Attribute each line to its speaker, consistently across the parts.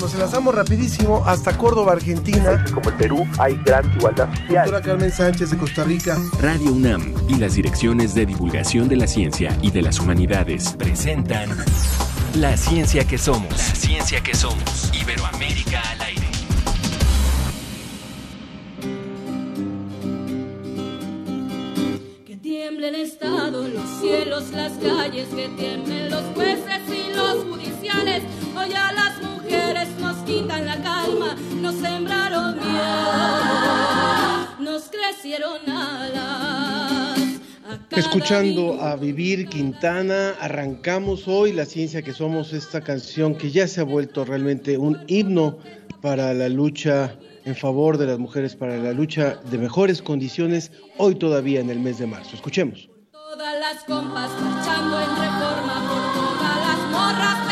Speaker 1: Nos enlazamos rapidísimo hasta Córdoba, Argentina.
Speaker 2: Como el Perú hay gran igualdad social.
Speaker 1: Doctora Carmen Sánchez de Costa Rica.
Speaker 3: Radio UNAM y las direcciones de divulgación de la ciencia y de las humanidades presentan La ciencia que somos. La ciencia que somos. Iberoamérica al aire.
Speaker 4: Que tiemble el Estado, los cielos, las calles, que tiemblen los jueces y los judiciales. Hoy a las mujeres quitan la calma, nos sembraron miedo, nos crecieron alas. A
Speaker 1: Escuchando a Vivir Quintana, arrancamos hoy La Ciencia que Somos, esta canción que ya se ha vuelto realmente un himno para la lucha en favor de las mujeres, para la lucha de mejores condiciones, hoy todavía en el mes de marzo. Escuchemos.
Speaker 4: Todas las compas marchando en reforma, por todas las morras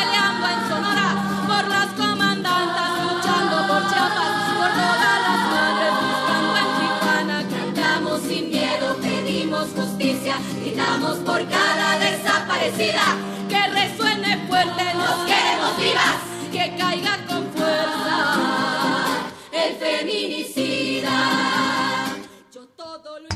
Speaker 4: por cada desaparecida. Que resuene fuerte, nos queremos vivas, que caiga con fuerza el feminicida. Yo todo lo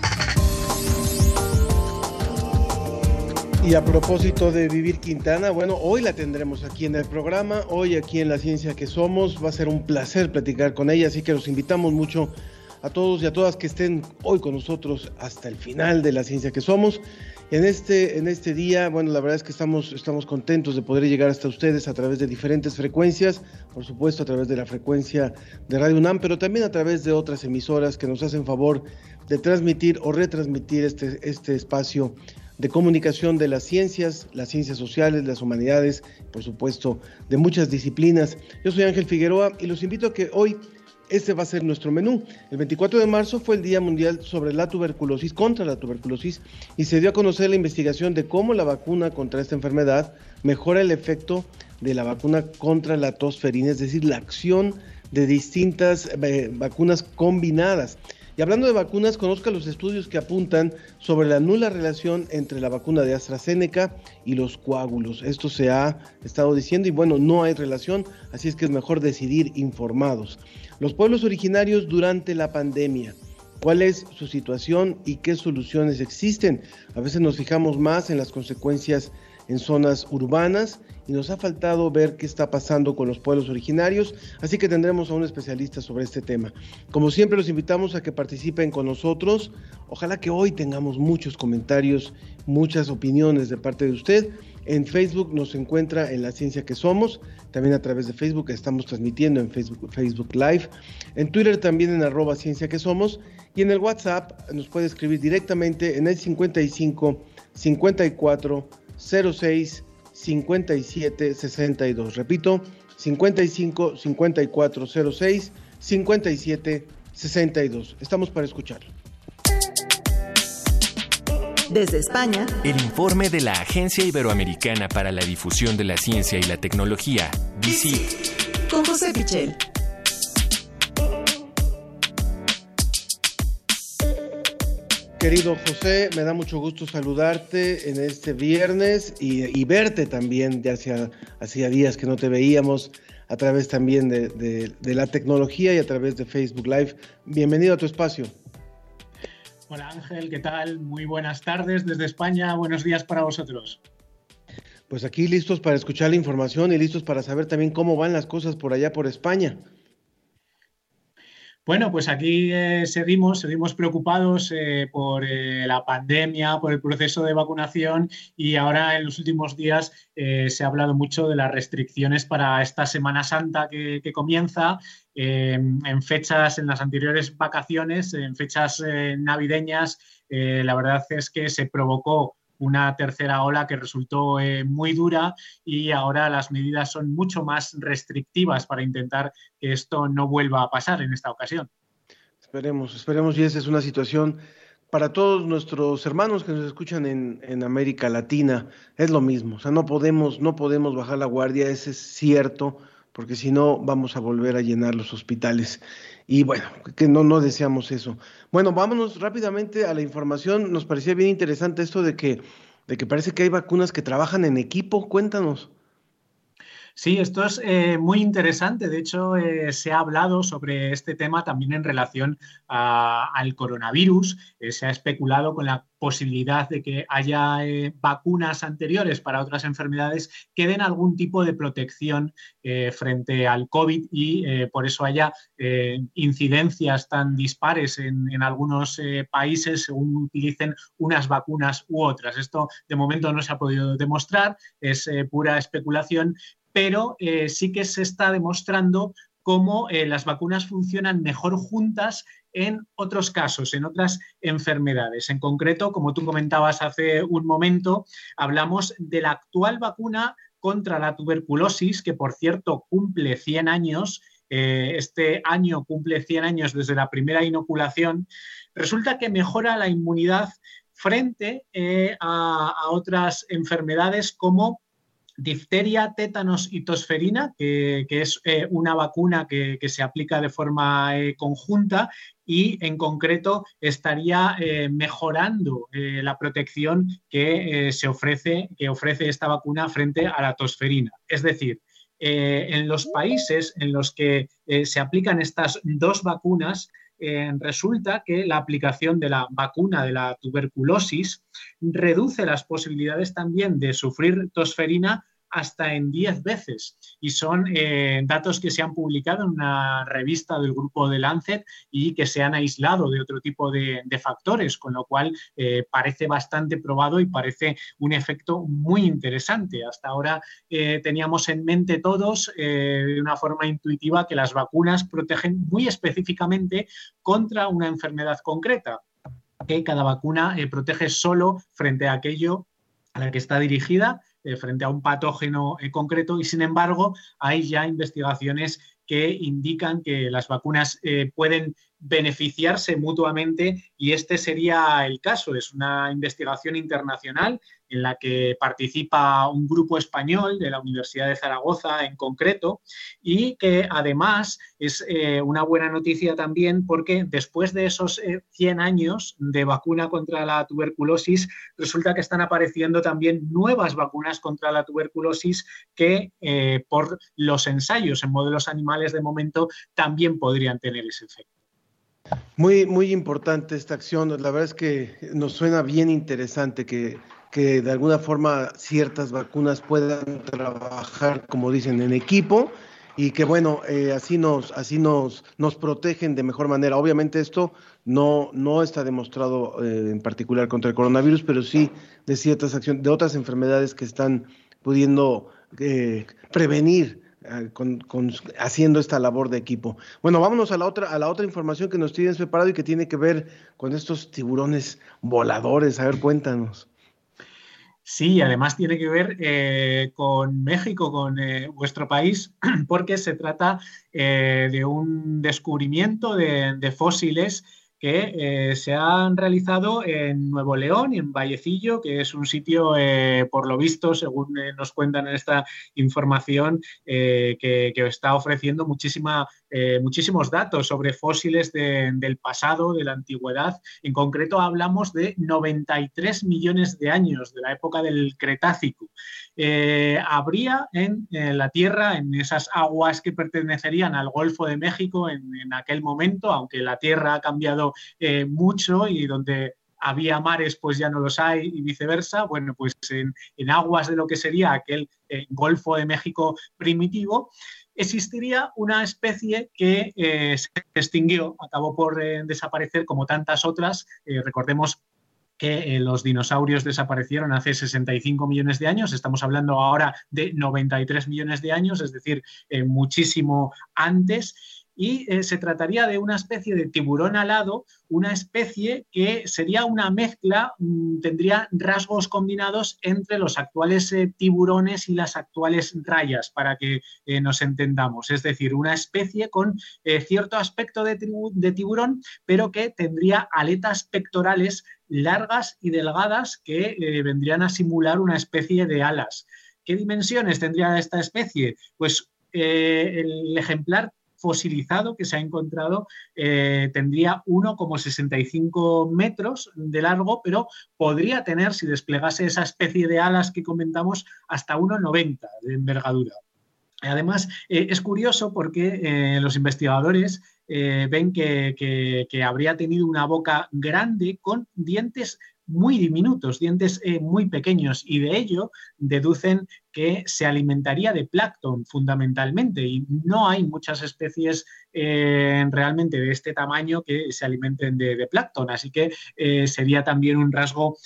Speaker 1: Y a propósito de Vivir Quintana, bueno, hoy la tendremos aquí en el programa, hoy aquí en La Ciencia que Somos, va a ser un placer platicar con ella, así que los invitamos mucho a todos y a todas que estén hoy con nosotros hasta el final de La Ciencia que Somos. En este, en este día, bueno, la verdad es que estamos, estamos contentos de poder llegar hasta ustedes a través de diferentes frecuencias, por supuesto a través de la frecuencia de Radio UNAM, pero también a través de otras emisoras que nos hacen favor de transmitir o retransmitir este, este espacio de comunicación de las ciencias, las ciencias sociales, las humanidades, por supuesto, de muchas disciplinas. Yo soy Ángel Figueroa y los invito a que hoy este va a ser nuestro menú. El 24 de marzo fue el Día Mundial sobre la tuberculosis, contra la tuberculosis, y se dio a conocer la investigación de cómo la vacuna contra esta enfermedad mejora el efecto de la vacuna contra la tosferina, es decir, la acción de distintas eh, vacunas combinadas. Y hablando de vacunas, conozca los estudios que apuntan sobre la nula relación entre la vacuna de AstraZeneca y los coágulos. Esto se ha estado diciendo y bueno, no hay relación, así es que es mejor decidir informados. Los pueblos originarios durante la pandemia. ¿Cuál es su situación y qué soluciones existen? A veces nos fijamos más en las consecuencias en zonas urbanas y nos ha faltado ver qué está pasando con los pueblos originarios, así que tendremos a un especialista sobre este tema. Como siempre los invitamos a que participen con nosotros, ojalá que hoy tengamos muchos comentarios, muchas opiniones de parte de usted. En Facebook nos encuentra en La Ciencia que Somos, también a través de Facebook estamos transmitiendo en Facebook, Facebook Live, en Twitter también en arroba Ciencia que Somos y en el WhatsApp nos puede escribir directamente en el 55 54 06 57 62. Repito, 55 54 06 57 62. Estamos para escucharlo.
Speaker 5: Desde España,
Speaker 3: El informe de la Agencia Iberoamericana para la Difusión de la Ciencia y la Tecnología, DICIT.
Speaker 5: con José Pichel.
Speaker 1: Querido José, me da mucho gusto saludarte en este viernes y, y verte también de hacia, hacía días que no te veíamos a través también de, de- de la tecnología y a través de Facebook Live. Bienvenido a tu espacio.
Speaker 6: Hola Ángel, ¿qué tal? Muy buenas tardes desde España, buenos días para vosotros.
Speaker 1: Pues aquí listos para escuchar la información y listos para saber también cómo van las cosas por allá por España.
Speaker 6: Bueno, pues aquí eh, seguimos, seguimos preocupados eh, por eh, la pandemia, por el proceso de vacunación y ahora en los últimos días se ha hablado mucho de las restricciones para esta Semana Santa que, comienza eh, en fechas, en las anteriores vacaciones, en fechas navideñas. la verdad es que se provocó una tercera ola que resultó eh, muy dura y ahora las medidas son mucho más restrictivas para intentar que esto no vuelva a pasar en esta ocasión.
Speaker 1: Esperemos, esperemos y esa es una situación para todos nuestros hermanos que nos escuchan en, en América Latina, es lo mismo, o sea, no podemos, no podemos bajar la guardia, ese es cierto, porque si no vamos a volver a llenar los hospitales. Y bueno, que no, no deseamos eso. Bueno, vámonos rápidamente a la información. Nos parecía bien interesante esto de que, de que parece que hay vacunas que trabajan en equipo. Cuéntanos.
Speaker 6: Sí, esto es eh, muy interesante. De hecho, eh, se ha hablado sobre este tema también en relación al coronavirus. Eh, se ha especulado con la posibilidad de que haya vacunas anteriores para otras enfermedades que den algún tipo de protección frente al COVID y por eso haya incidencias tan dispares en, en algunos países según utilicen unas vacunas u otras. Esto de momento no se ha podido demostrar, es pura especulación, pero eh, sí que se está demostrando cómo eh, las vacunas funcionan mejor juntas en otros casos, en otras enfermedades. En concreto, como tú comentabas hace un momento, hablamos de la actual vacuna contra la tuberculosis, que por cierto cumple 100 años. Eh, este año cumple 100 años desde la primera inoculación. Resulta que mejora la inmunidad frente a, otras enfermedades como difteria, tétanos y tosferina, que, es eh, una vacuna que, se aplica de forma eh, conjunta y en concreto estaría eh, mejorando la protección que se ofrece, que ofrece esta vacuna frente a la tosferina. Es decir, en los países en los que se aplican estas dos vacunas, resulta que la aplicación de la vacuna de la tuberculosis reduce las posibilidades también de sufrir tosferina hasta en 10 veces. Y son eh, datos que se han publicado en una revista del grupo de Lancet y que se han aislado de otro tipo de, factores, con lo cual eh, parece bastante probado y parece un efecto muy interesante. Hasta ahora eh, teníamos en mente todos de una forma intuitiva que las vacunas protegen muy específicamente contra una enfermedad concreta que cada vacuna protege solo frente a aquello a la que está dirigida eh, frente a un patógeno eh, concreto y sin embargo hay ya investigaciones que indican que las vacunas eh, pueden beneficiarse mutuamente y este sería el caso. Es una investigación internacional en la que participa un grupo español de la Universidad de Zaragoza en concreto y que además es eh, una buena noticia también porque después de esos 100 eh, años de vacuna contra la tuberculosis, resulta que están apareciendo también nuevas vacunas contra la tuberculosis que eh, por los ensayos en modelos animales de momento también podrían tener ese efecto.
Speaker 1: Muy, muy importante esta acción. La verdad es que nos suena bien interesante que, que de alguna forma ciertas vacunas puedan trabajar, como dicen, en equipo y que bueno, eh, así nos, así nos, nos protegen de mejor manera. Obviamente esto no, no está demostrado eh, en particular contra el coronavirus, pero sí de ciertas acciones, de otras enfermedades que están pudiendo eh, prevenir Ah, con, haciendo esta labor de equipo. Bueno, vámonos a la otra, a la otra información que nos tienes preparado y que tiene que ver con estos tiburones voladores. A ver, cuéntanos.
Speaker 6: Sí, además tiene que ver eh, con México, con eh, vuestro país, porque se trata eh, de un descubrimiento de fósiles que eh, se han realizado en Nuevo León y en Vallecillo, que es un sitio, eh, por lo visto, según eh, nos cuentan en esta información, que, que, está ofreciendo muchísima, muchísimos datos sobre fósiles del pasado, de la antigüedad. En concreto, hablamos de 93 millones de años de la época del Cretácico. Habría en, la Tierra, en esas aguas que pertenecerían al Golfo de México en, aquel momento, aunque la Tierra ha cambiado eh, mucho y donde había mares, pues ya no los hay y viceversa. Bueno, pues en, aguas de lo que sería aquel eh, Golfo de México primitivo, existiría una especie que se extinguió, acabó por desaparecer como tantas otras. recordemos que eh, los dinosaurios desaparecieron hace 65 millones de años, estamos hablando ahora de 93 millones de años, es decir, eh, muchísimo antes y eh, se trataría de una especie de tiburón alado, una especie que sería una mezcla, mm, tendría rasgos combinados entre los actuales tiburones y las actuales rayas, para que nos entendamos. Es decir, una especie con cierto aspecto de, tiburón, pero que tendría aletas pectorales largas y delgadas que eh, vendrían a simular una especie de alas. ¿Qué dimensiones tendría esta especie? Pues eh, el ejemplar fosilizado que se ha encontrado eh, tendría 1,65 metros de largo, pero podría tener, si desplegase esa especie de alas que comentamos, hasta 1,90 de envergadura. Además, eh, es curioso porque eh, los investigadores ven que, habría tenido una boca grande con dientes muy diminutos, dientes muy pequeños, y de ello deducen que se alimentaría de plancton fundamentalmente, y no hay muchas especies realmente de este tamaño que se alimenten de, plancton, así que sería también un rasgo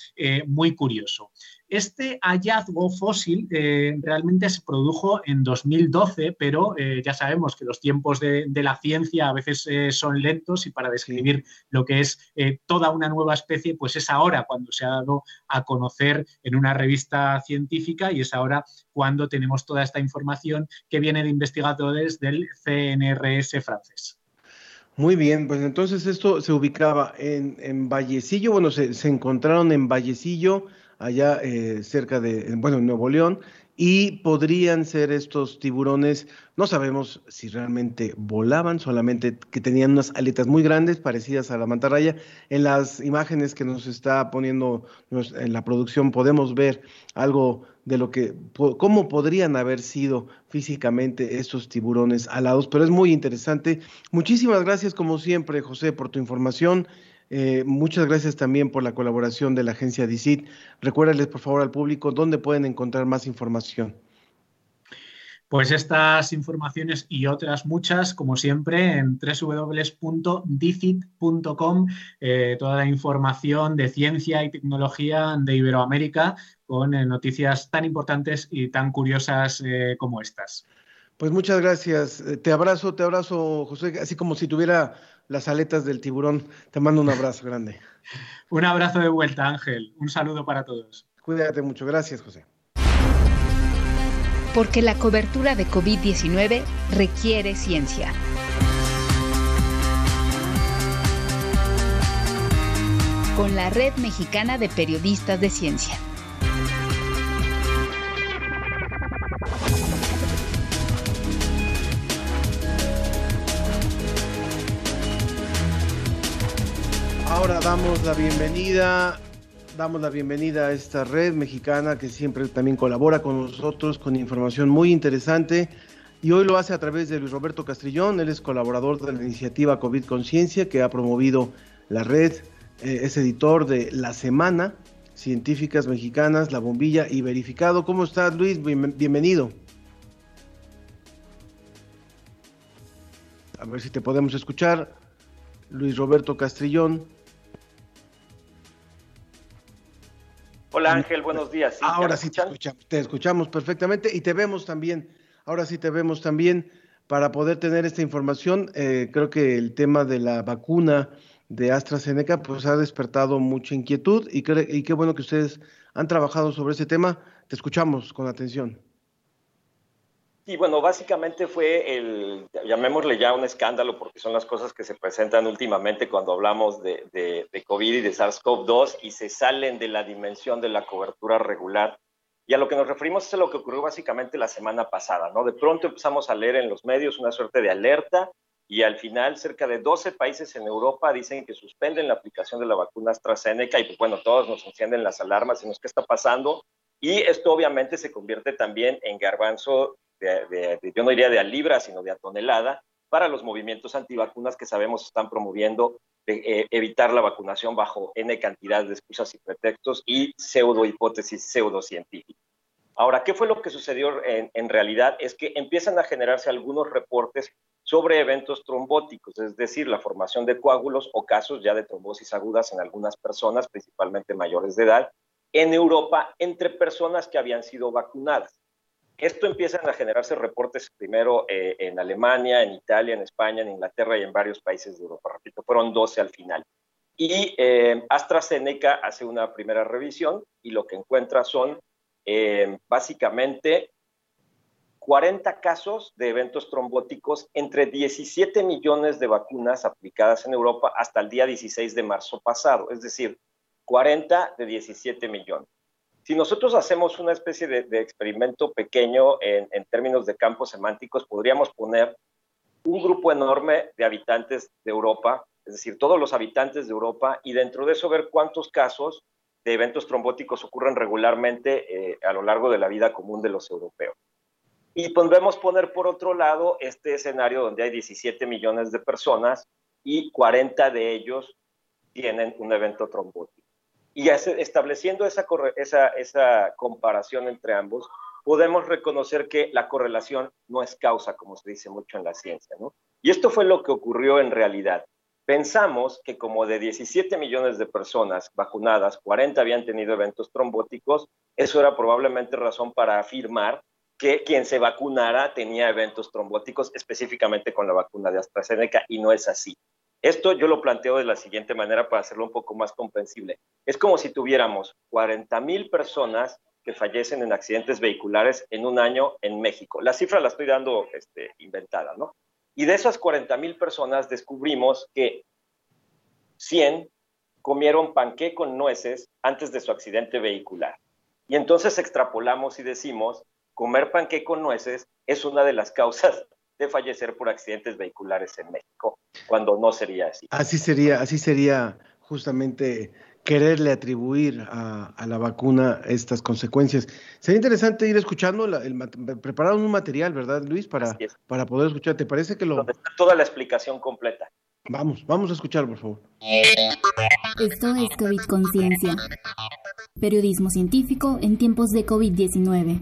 Speaker 6: muy curioso. Este hallazgo fósil eh, realmente se produjo en 2012, pero eh, ya sabemos que los tiempos de, la ciencia a veces eh, son lentos y para describir lo que es toda una nueva especie, pues es ahora cuando se ha dado a conocer en una revista científica y es ahora cuando tenemos toda esta información que viene de investigadores del CNRS francés.
Speaker 1: Muy bien, pues entonces esto se ubicaba en, Vallecillo, bueno, se, se encontraron en Vallecillo allá eh, cerca de, bueno, en Nuevo León, y podrían ser estos tiburones, no sabemos si realmente volaban, solamente que tenían unas aletas muy grandes, parecidas a la mantarraya. En las imágenes que nos está poniendo en la producción podemos ver algo de lo que, cómo podrían haber sido físicamente estos tiburones alados, pero es muy interesante. Muchísimas gracias, como siempre, José, por tu información. Eh, muchas gracias también por la colaboración de la agencia DICIT. Recuérdales, por favor, al público dónde pueden encontrar más información.
Speaker 6: Pues estas informaciones y otras muchas, como siempre, en www.dicit.com, eh, toda la información de ciencia y tecnología de Iberoamérica con eh, noticias tan importantes y tan curiosas como estas.
Speaker 1: Pues muchas gracias. Te abrazo, te abrazo, José, así como si tuviera las aletas del tiburón. Te mando un abrazo grande.
Speaker 6: un abrazo de vuelta, Ángel. Un saludo para todos.
Speaker 1: Cuídate mucho. Gracias, José.
Speaker 7: Porque la cobertura de COVID-19 requiere ciencia. Con la Red Mexicana de Periodistas de Ciencia.
Speaker 1: Ahora damos la bienvenida, damos la bienvenida a esta red mexicana que siempre también colabora con nosotros con información muy interesante y hoy lo hace a través de Luis Roberto Castrillón, él es colaborador de la iniciativa COVID Conciencia que ha promovido la red, eh, es editor de La Semana, Científicas Mexicanas, La Bombilla y Verificado. ¿Cómo estás Luis? bienvenido. A ver si te podemos escuchar. Luis Roberto Castrillón.
Speaker 8: Hola Ángel, buenos días.
Speaker 1: Ahora sí te escuchamos, te escuchamos perfectamente y te vemos también. Ahora sí te vemos también para poder tener esta información. Eh, creo que el tema de la vacuna de AstraZeneca pues ha despertado mucha inquietud y, y qué bueno que ustedes han trabajado sobre ese tema. Te escuchamos con atención.
Speaker 8: Y bueno, básicamente fue el, llamémosle ya un escándalo, porque son las cosas que se presentan últimamente cuando hablamos de, de, COVID y de SARS-CoV-2 y se salen de la dimensión de la cobertura regular. Y a lo que nos referimos es a lo que ocurrió básicamente la semana pasada, ¿no? De pronto empezamos a leer en los medios una suerte de alerta y al final cerca de 12 países en Europa dicen que suspenden la aplicación de la vacuna AstraZeneca y pues bueno, todos nos encienden las alarmas y nos qué está pasando. Y esto obviamente se convierte también en garbanzo de, yo no diría de a libra, sino de a tonelada, para los movimientos antivacunas que sabemos están promoviendo eh, evitar la vacunación bajo N cantidad de excusas y pretextos y pseudo hipótesis pseudocientíficas. Ahora, ¿qué fue lo que sucedió en, realidad? Es que empiezan a generarse algunos reportes sobre eventos trombóticos, es decir, la formación de coágulos o casos ya de trombosis agudas en algunas personas, principalmente mayores de edad, en Europa entre personas que habían sido vacunadas. Esto empiezan a generarse reportes primero eh, en Alemania, en Italia, en España, en Inglaterra y en varios países de Europa. Repito, fueron 12 al final. Y eh, AstraZeneca hace una primera revisión y lo que encuentra son eh, básicamente 40 casos de eventos trombóticos entre 17 millones de vacunas aplicadas en Europa hasta el día 16 de marzo pasado, es decir, 40 de 17 millones. Si nosotros hacemos una especie de, experimento pequeño en, términos de campos semánticos, podríamos poner un grupo enorme de habitantes de Europa, es decir, todos los habitantes de Europa, y dentro de eso ver cuántos casos de eventos trombóticos ocurren regularmente eh, a lo largo de la vida común de los europeos. Y podemos poner por otro lado este escenario donde hay 17 millones de personas y 40 de ellos tienen un evento trombótico. Y estableciendo esa, comparación entre ambos, podemos reconocer que la correlación no es causa, como se dice mucho en la ciencia. Y esto fue lo que ocurrió en realidad. Pensamos que como de 17 millones de personas vacunadas, 40 habían tenido eventos trombóticos, eso era probablemente razón para afirmar que quien se vacunara tenía eventos trombóticos, específicamente con la vacuna de AstraZeneca, y no es así. Esto yo lo planteo de la siguiente manera para hacerlo un poco más comprensible. Es como si tuviéramos 40 mil personas que fallecen en accidentes vehiculares en un año en México. La cifra la estoy dando este, inventada, ¿no? Y de esas 40 mil personas descubrimos que 100 comieron panqué con nueces antes de su accidente vehicular. Y entonces extrapolamos y decimos comer panque con nueces es una de las causas de fallecer por accidentes vehiculares en México, cuando no sería así.
Speaker 1: Así sería, así sería justamente quererle atribuir a, la vacuna estas consecuencias. Sería interesante ir escuchando, el, preparar un material, ¿verdad, Luis? Para, para poder escuchar. ¿Te parece que lo...
Speaker 8: toda la explicación completa.
Speaker 1: Vamos, vamos a escuchar, por favor.
Speaker 7: Esto es COVID Conciencia. Periodismo científico en tiempos de COVID-19.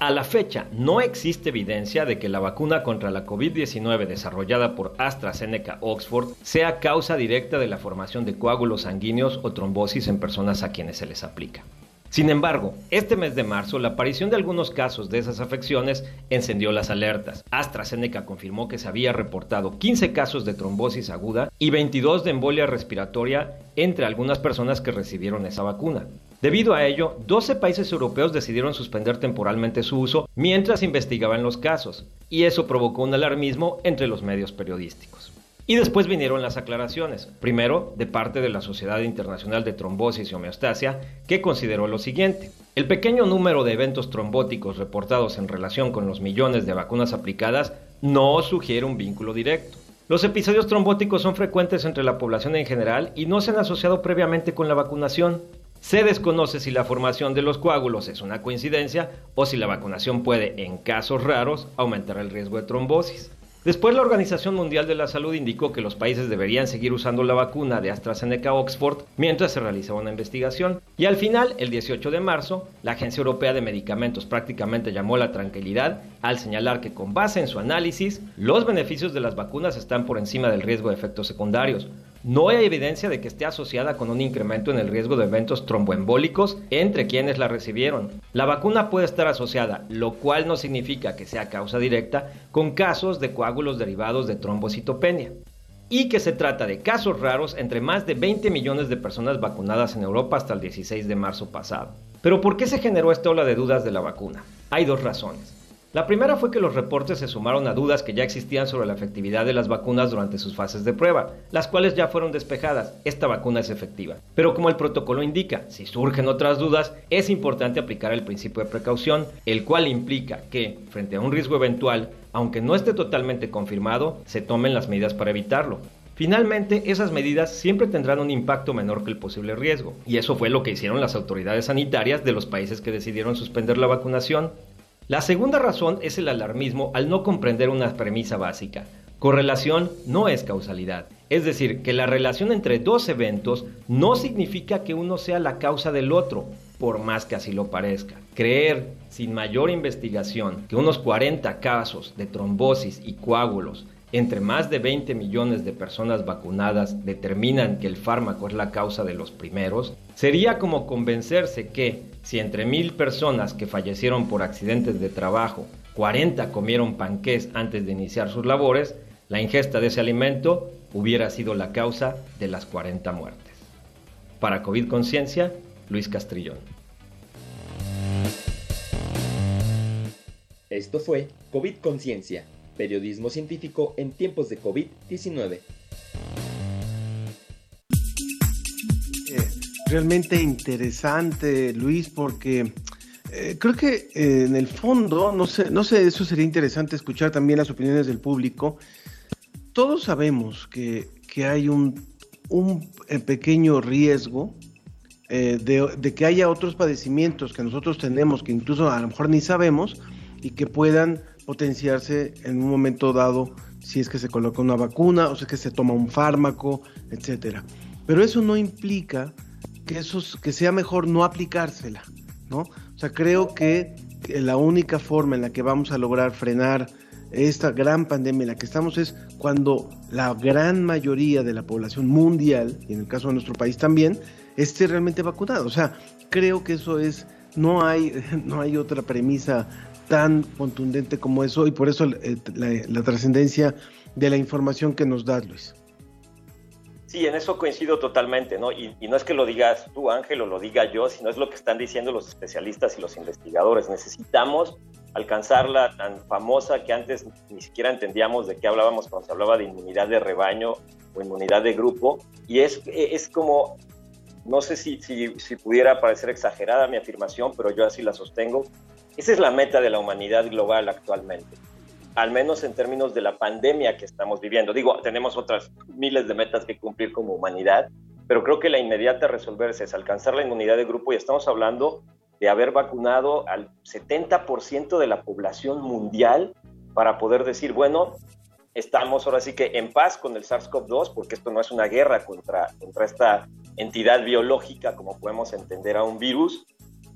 Speaker 9: A la fecha, no existe evidencia de que la vacuna contra la COVID-19 desarrollada por AstraZeneca Oxford sea causa directa de la formación de coágulos sanguíneos o trombosis en personas a quienes se les aplica. Sin embargo, este mes de marzo, la aparición de algunos casos de esas afecciones encendió las alertas. AstraZeneca confirmó que se había reportado 15 casos de trombosis aguda y 22 de embolia respiratoria entre algunas personas que recibieron esa vacuna. Debido a ello, 12 países europeos decidieron suspender temporalmente su uso mientras investigaban los casos, y eso provocó un alarmismo entre los medios periodísticos. Y después vinieron las aclaraciones, primero de parte de la Sociedad Internacional de Trombosis y Homeostasia, que consideró lo siguiente. El pequeño número de eventos trombóticos reportados en relación con los millones de vacunas aplicadas no sugiere un vínculo directo. Los episodios trombóticos son frecuentes entre la población en general y no se han asociado previamente con la vacunación. Se desconoce si la formación de los coágulos es una coincidencia o si la vacunación puede, en casos raros, aumentar el riesgo de trombosis. Después la Organización Mundial de la Salud indicó que los países deberían seguir usando la vacuna de AstraZeneca Oxford mientras se realizaba una investigación. Y al final, el 18 de marzo, la Agencia Europea de Medicamentos prácticamente llamó la tranquilidad al señalar que con base en su análisis, los beneficios de las vacunas están por encima del riesgo de efectos secundarios. No hay evidencia de que esté asociada con un incremento en el riesgo de eventos tromboembólicos entre quienes la recibieron. La vacuna puede estar asociada, lo cual no significa que sea causa directa, con casos de coágulos derivados de trombocitopenia. Y que se trata de casos raros entre más de 20 millones de personas vacunadas en Europa hasta el 16 de marzo pasado. Pero ¿por qué se generó esta ola de dudas de la vacuna? Hay dos razones. La primera fue que los reportes se sumaron a dudas que ya existían sobre la efectividad de las vacunas durante sus fases de prueba, las cuales ya fueron despejadas. Esta vacuna es efectiva. Pero como el protocolo indica, si surgen otras dudas, es importante aplicar el principio de precaución, el cual implica que, frente a un riesgo eventual, aunque no esté totalmente confirmado, se tomen las medidas para evitarlo. Finalmente, esas medidas siempre tendrán un impacto menor que el posible riesgo, y eso fue lo que hicieron las autoridades sanitarias de los países que decidieron suspender la vacunación. La segunda razón es el alarmismo al no comprender una premisa básica. Correlación no es causalidad. Es decir, que la relación entre dos eventos no significa que uno sea la causa del otro, por más que así lo parezca. Creer, sin mayor investigación, que unos 40 casos de trombosis y coágulos entre más de 20 millones de personas vacunadas determinan que el fármaco es la causa de los primeros, sería como convencerse que si entre mil personas que fallecieron por accidentes de trabajo, 40 comieron panqués antes de iniciar sus labores, la ingesta de ese alimento hubiera sido la causa de las 40 muertes. Para COVID Conciencia, Luis Castrillón.
Speaker 3: Esto fue COVID Conciencia, periodismo científico en tiempos de COVID-19.
Speaker 1: Realmente interesante, Luis, porque eh, creo que eh, en el fondo, no sé, no sé, eso sería interesante escuchar también las opiniones del público. Todos sabemos que, hay un, un eh, pequeño riesgo eh, de, que haya otros padecimientos que nosotros tenemos, que incluso a lo mejor ni sabemos, y que puedan potenciarse en un momento dado si es que se coloca una vacuna o si es que se toma un fármaco, etcétera. Pero eso no implica que, eso, que sea mejor no aplicársela, ¿no? O sea, creo que la única forma en la que vamos a lograr frenar esta gran pandemia en la que estamos es cuando la gran mayoría de la población mundial, y en el caso de nuestro país también, esté realmente vacunado. O sea, creo que eso es, no hay, no hay otra premisa tan contundente como eso y por eso eh, la, trascendencia de la información que nos da Luis.
Speaker 8: Sí, en eso coincido totalmente, ¿no? Y, no es que lo digas tú, Ángel, o lo diga yo, sino es lo que están diciendo los especialistas y los investigadores. Necesitamos alcanzar la tan famosa que antes ni siquiera entendíamos de qué hablábamos cuando se hablaba de inmunidad de rebaño o inmunidad de grupo. Y es, es como, no sé si, si, si pudiera parecer exagerada mi afirmación, pero yo así la sostengo. Esa es la meta de la humanidad global actualmente, al menos en términos de la pandemia que estamos viviendo. Digo, tenemos otras miles de metas que cumplir como humanidad, pero creo que la inmediata resolverse es alcanzar la inmunidad de grupo y estamos hablando de haber vacunado al 70% de la población mundial para poder decir, bueno, estamos ahora sí que en paz con el SARS-CoV-2, porque esto no es una guerra contra, contra esta entidad biológica como podemos entender a un virus,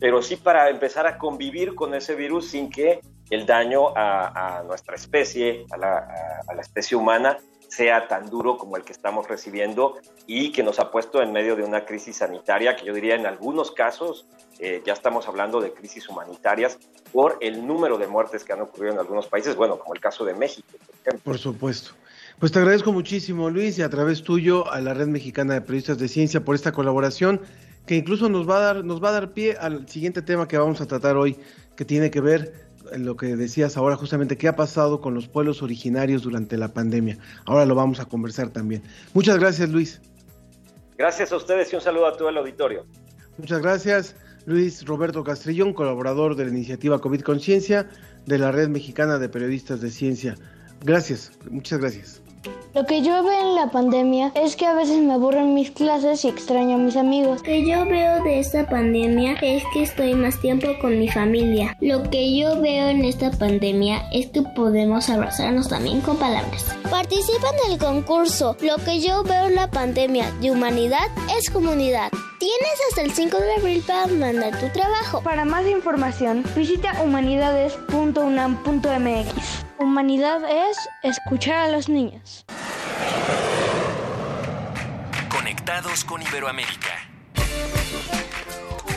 Speaker 8: pero sí para empezar a convivir con ese virus sin que el daño a, nuestra especie, a la especie humana, sea tan duro como el que estamos recibiendo y que nos ha puesto en medio de una crisis sanitaria que yo diría en algunos casos eh, ya estamos hablando de crisis humanitarias por el número de muertes que han ocurrido en algunos países, bueno, como el caso de México, por ejemplo.
Speaker 1: Por supuesto. Pues te agradezco muchísimo, Luis, y a través tuyo a la Red Mexicana de Periodistas de Ciencia por esta colaboración que incluso nos va a dar nos va a dar pie al siguiente tema que vamos a tratar hoy, que tiene que ver lo que decías ahora justamente, qué ha pasado con los pueblos originarios durante la pandemia. Ahora lo vamos a conversar también. Muchas gracias, Luis.
Speaker 8: Gracias a ustedes y un saludo a todo el auditorio.
Speaker 1: Muchas gracias, Luis Roberto Castrillón, colaborador de la iniciativa COVID Conciencia de la Red Mexicana de Periodistas de Ciencia. Gracias, muchas gracias.
Speaker 10: Lo que yo veo en la pandemia es que a veces me aburren mis clases y extraño a mis amigos.
Speaker 11: Lo que yo veo de esta pandemia es que estoy más tiempo con mi familia.
Speaker 12: Lo que yo veo en esta pandemia es que podemos abrazarnos también con palabras.
Speaker 13: Participa en el concurso. Lo que yo veo en la pandemia de humanidad es comunidad. Tienes hasta el 5 de abril para mandar tu trabajo.
Speaker 10: Para más información, visita humanidades.unam.mx. Humanidad es escuchar a los niños.
Speaker 3: Conectados con Iberoamérica.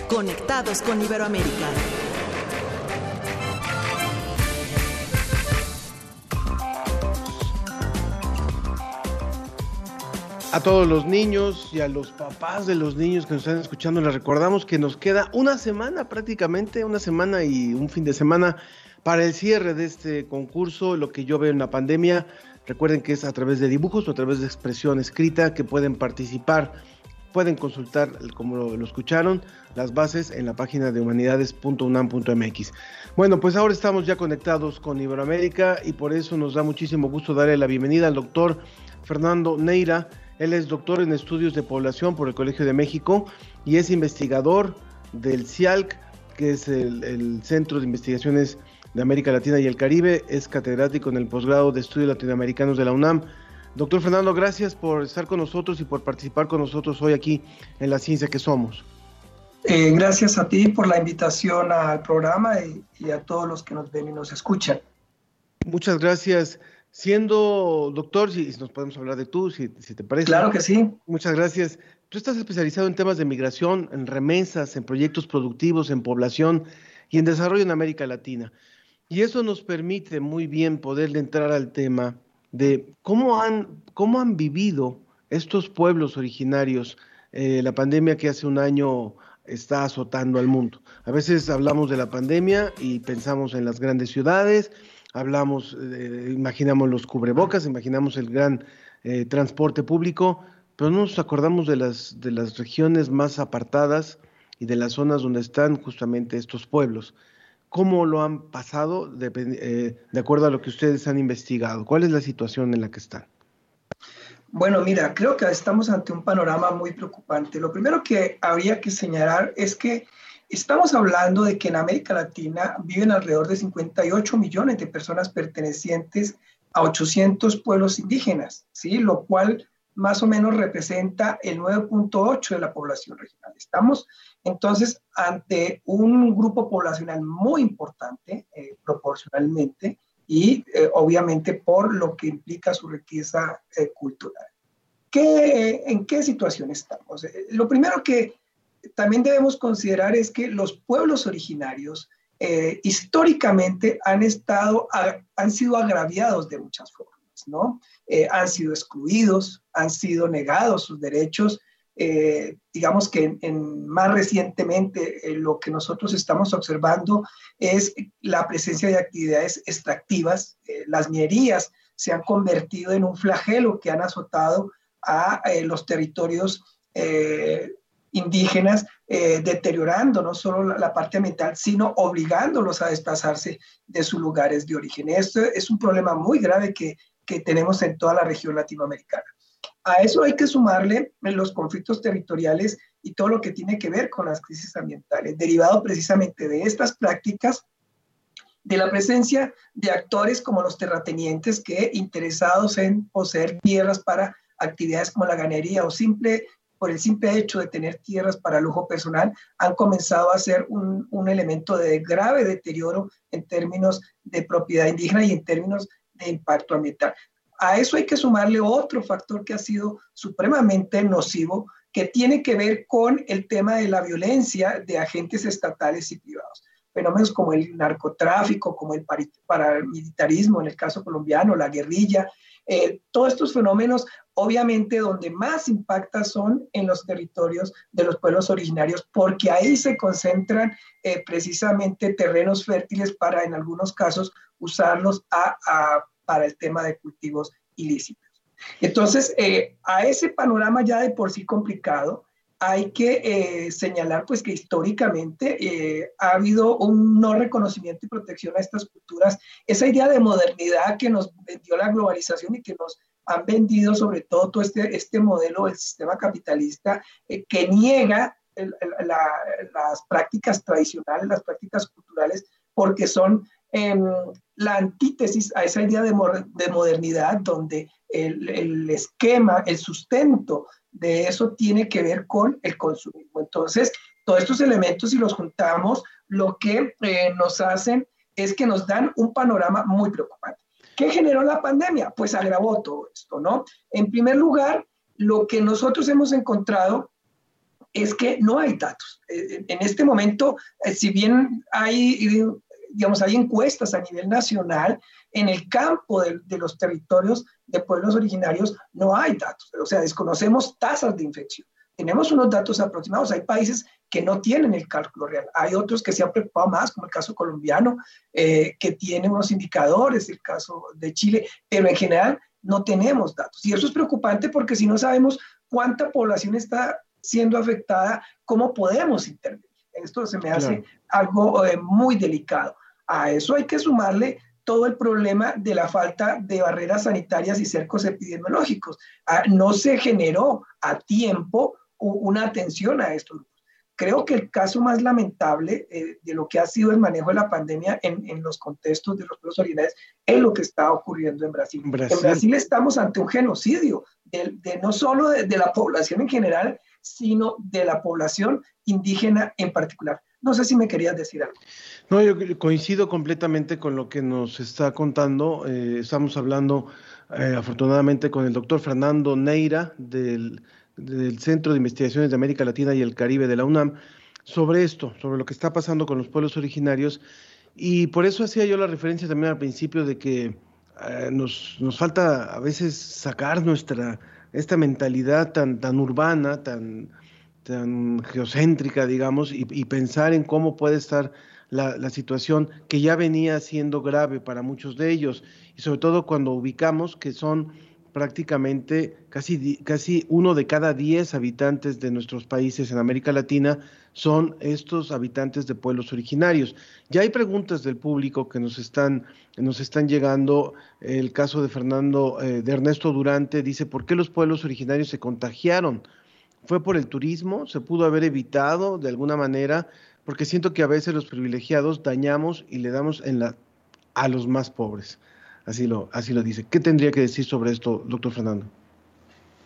Speaker 5: Conectados con Iberoamérica.
Speaker 1: A todos los niños y a los papás de los niños que nos están escuchando, les recordamos que nos queda una semana prácticamente, una semana y un fin de semana para el cierre de este concurso, lo que yo veo en la pandemia, recuerden que es a través de dibujos o a través de expresión escrita que pueden participar, pueden consultar, como lo, escucharon, las bases en la página de humanidades.unam.mx. Bueno, pues ahora estamos ya conectados con Iberoamérica y por eso nos da muchísimo gusto darle la bienvenida al doctor Fernando Neira. Él es doctor en estudios de población por el Colegio de México y es investigador del CIALC, que es el, el Centro de Investigaciones de América Latina y el Caribe, es catedrático en el posgrado de estudios latinoamericanos de la UNAM. Doctor Fernando, gracias por estar con nosotros y por participar con nosotros hoy aquí en La Ciencia que Somos.
Speaker 14: Eh, gracias a ti por la invitación al programa y, a todos los que nos ven y nos escuchan.
Speaker 1: Muchas gracias. Siendo doctor, si, nos podemos hablar de tú, si, si te parece.
Speaker 14: Claro que sí.
Speaker 1: Muchas gracias. Tú estás especializado en temas de migración, en remesas, en proyectos productivos, en población y en desarrollo en América Latina. Y eso nos permite muy bien poderle entrar al tema de cómo han, cómo han vivido estos pueblos originarios eh, la pandemia que hace un año está azotando al mundo. A veces hablamos de la pandemia y pensamos en las grandes ciudades, hablamos, eh, imaginamos los cubrebocas, imaginamos el gran eh, transporte público, pero no nos acordamos de las, de las regiones más apartadas y de las zonas donde están justamente estos pueblos cómo lo han pasado eh, de, acuerdo a lo que ustedes han investigado. ¿Cuál es la situación en la que están?
Speaker 14: Bueno, mira, creo que estamos ante un panorama muy preocupante. Lo primero que habría que señalar es que estamos hablando de que en América Latina viven alrededor de 58 millones de personas pertenecientes a 800 pueblos indígenas, ¿sí? Lo cual más o menos representa el 9.8 de la población regional. Estamos entonces ante un grupo poblacional muy importante eh, proporcionalmente y eh, obviamente por lo que implica su riqueza eh, cultural. ¿Qué, ¿En qué situación estamos? lo primero que también debemos considerar es que los pueblos originarios históricamente han, estado, han sido agraviados de muchas formas, ¿no? han sido excluidos, han sido negados sus derechos eh, digamos que más recientemente eh, lo que nosotros estamos observando es la presencia de actividades extractivas. Eh, las minerías se han convertido en un flagelo que han azotado a los territorios indígenas, deteriorando no solo la, la, parte ambiental, sino obligándolos a desplazarse de sus lugares de origen. Esto es un problema muy grave que, que tenemos en toda la región latinoamericana. A eso hay que sumarle los conflictos territoriales y todo lo que tiene que ver con las crisis ambientales, derivado precisamente de estas prácticas, de la presencia de actores como los terratenientes que interesados en poseer tierras para actividades como la ganadería o simple por el simple hecho de tener tierras para lujo personal, han comenzado a ser un, un, elemento de grave deterioro en términos de propiedad indígena y en términos de impacto ambiental a eso hay que sumarle otro factor que ha sido supremamente nocivo, que tiene que ver con el tema de la violencia de agentes estatales y privados. Fenómenos como el narcotráfico, como el paramilitarismo en el caso colombiano, la guerrilla, eh, todos estos fenómenos, obviamente, donde más impacta son en los territorios de los pueblos originarios, porque ahí se concentran eh, precisamente terrenos fértiles para, en algunos casos, usarlos a para el tema de cultivos ilícitos. Entonces, eh, a ese panorama ya de por sí complicado, hay que eh, señalar pues que históricamente eh, ha habido un no reconocimiento y protección a estas culturas. Esa idea de modernidad que nos vendió la globalización y que nos han vendido sobre todo todo este, este modelo del sistema capitalista que niega las prácticas tradicionales, las prácticas culturales, porque son la antítesis a esa idea de, modernidad donde el, esquema, el sustento de eso tiene que ver con el consumismo. Entonces, todos estos elementos, si los juntamos, lo que eh, nos hacen es que nos dan un panorama muy preocupante. ¿Qué generó la pandemia? Pues agravó todo esto, ¿no? En primer lugar, lo que nosotros hemos encontrado es que no hay datos. Eh, en este momento, eh, si bien hay digamos, hay encuestas a nivel nacional, en el campo de, los territorios de pueblos originarios no hay datos, o sea, desconocemos tasas de infección. Tenemos unos datos aproximados, hay países que no tienen el cálculo real, hay otros que se han preocupado más, como el caso colombiano, eh, que tiene unos indicadores, el caso de Chile, pero en general no tenemos datos. Y eso es preocupante porque si no sabemos cuánta población está siendo afectada, ¿cómo podemos intervenir? Esto se me hace algo eh, muy delicado. A eso hay que sumarle todo el problema de la falta de barreras sanitarias y cercos epidemiológicos. Ah, no se generó a tiempo una atención a esto. Creo que el caso más lamentable eh, de lo que ha sido el manejo de la pandemia en, los contextos de los pueblos originales es lo que está ocurriendo en Brasil. En Brasil estamos ante un genocidio de, no solo de la población en general, sino de la población indígena en particular. No sé si me querías decir algo.
Speaker 1: No, yo coincido completamente con lo que nos está contando. Eh, estamos hablando eh, afortunadamente con el doctor Fernando Neira del, Centro de Investigaciones de América Latina y el Caribe de la UNAM sobre esto, sobre lo que está pasando con los pueblos originarios. Y por eso hacía yo la referencia también al principio de que eh, nos, nos falta a veces sacar nuestra, esta mentalidad tan, tan urbana, tan tan geocéntrica, digamos, y, pensar en cómo puede estar la, situación que ya venía siendo grave para muchos de ellos, y sobre todo cuando ubicamos que son prácticamente casi, casi uno de cada diez habitantes de nuestros países en América Latina son estos habitantes de pueblos originarios. Ya hay preguntas del público que nos están, nos están llegando. El caso de Fernando, eh, de Ernesto Durante, dice, ¿por qué los pueblos originarios se contagiaron? ¿Fue por el turismo? ¿Se pudo haber evitado de alguna manera? Porque siento que a veces los privilegiados dañamos y le damos en la, a los más pobres. Así lo, así lo dice. ¿Qué tendría que decir sobre esto, doctor Fernando?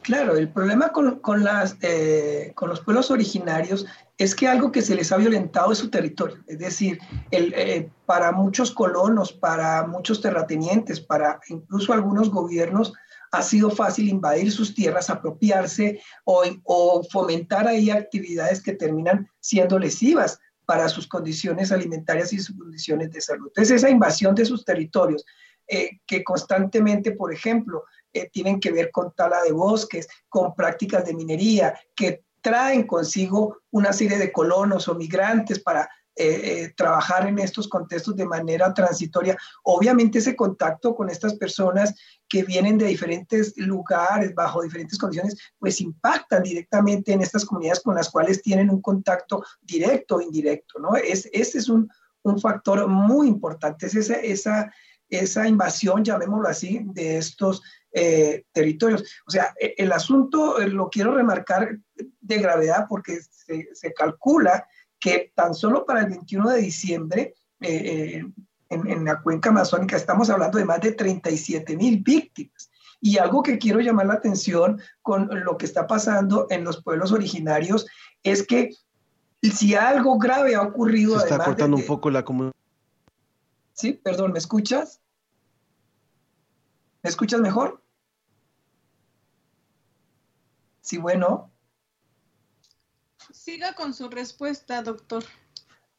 Speaker 14: Claro, el problema con, las, eh, con los pueblos originarios es que algo que se les ha violentado es su territorio. Es decir, eh, para muchos colonos, para muchos terratenientes, para incluso algunos gobiernos, ha sido fácil invadir sus tierras, apropiarse o, o fomentar ahí actividades que terminan siendo lesivas para sus condiciones alimentarias y sus condiciones de salud. Entonces, esa invasión de sus territorios eh, que constantemente, por ejemplo, eh, tienen que ver con tala de bosques, con prácticas de minería, que traen consigo una serie de colonos o migrantes para eh, trabajar en estos contextos de manera transitoria. Obviamente ese contacto con estas personas que vienen de diferentes lugares, bajo diferentes condiciones, pues impactan directamente en estas comunidades con las cuales tienen un contacto directo o indirecto, ¿no? Es, ese es un, un factor muy importante, es esa, esa esa invasión, llamémoslo así, de estos eh, territorios. O sea, e, el asunto eh, lo quiero remarcar de gravedad porque se, calcula que tan solo para el 21 de diciembre, eh, en, en, la cuenca amazónica, estamos hablando de más de 37 mil víctimas. Y algo que quiero llamar la atención con lo que está pasando en los pueblos originarios es que si algo grave ha ocurrido...
Speaker 1: Se está cortando un poco la comunicación.
Speaker 14: Sí, perdón, ¿me escuchas? ¿Me escuchas mejor? Sí, bueno.
Speaker 15: Siga con su respuesta, doctor.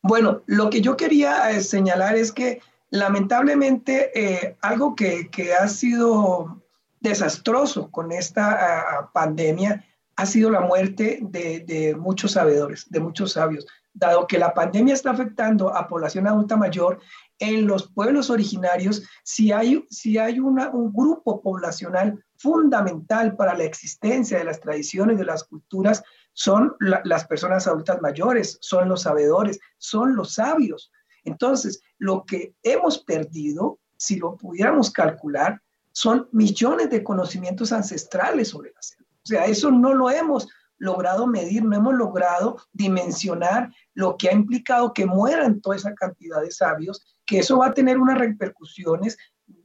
Speaker 14: Bueno, lo que yo quería eh, señalar es que lamentablemente eh, algo que, ha sido desastroso con esta ah, pandemia ha sido la muerte de, de, muchos sabedores, de muchos sabios. Dado que la pandemia está afectando a población adulta mayor, en los pueblos originarios, si hay, si hay un grupo poblacional fundamental para la existencia de las tradiciones, de las culturas, son las personas adultas mayores, son los sabedores, son los sabios. Entonces, lo que hemos perdido, si lo pudiéramos calcular, son millones de conocimientos ancestrales sobre la selva. O sea, eso no lo hemos logrado medir, no hemos logrado dimensionar lo que ha implicado que mueran toda esa cantidad de sabios que eso va a tener unas repercusiones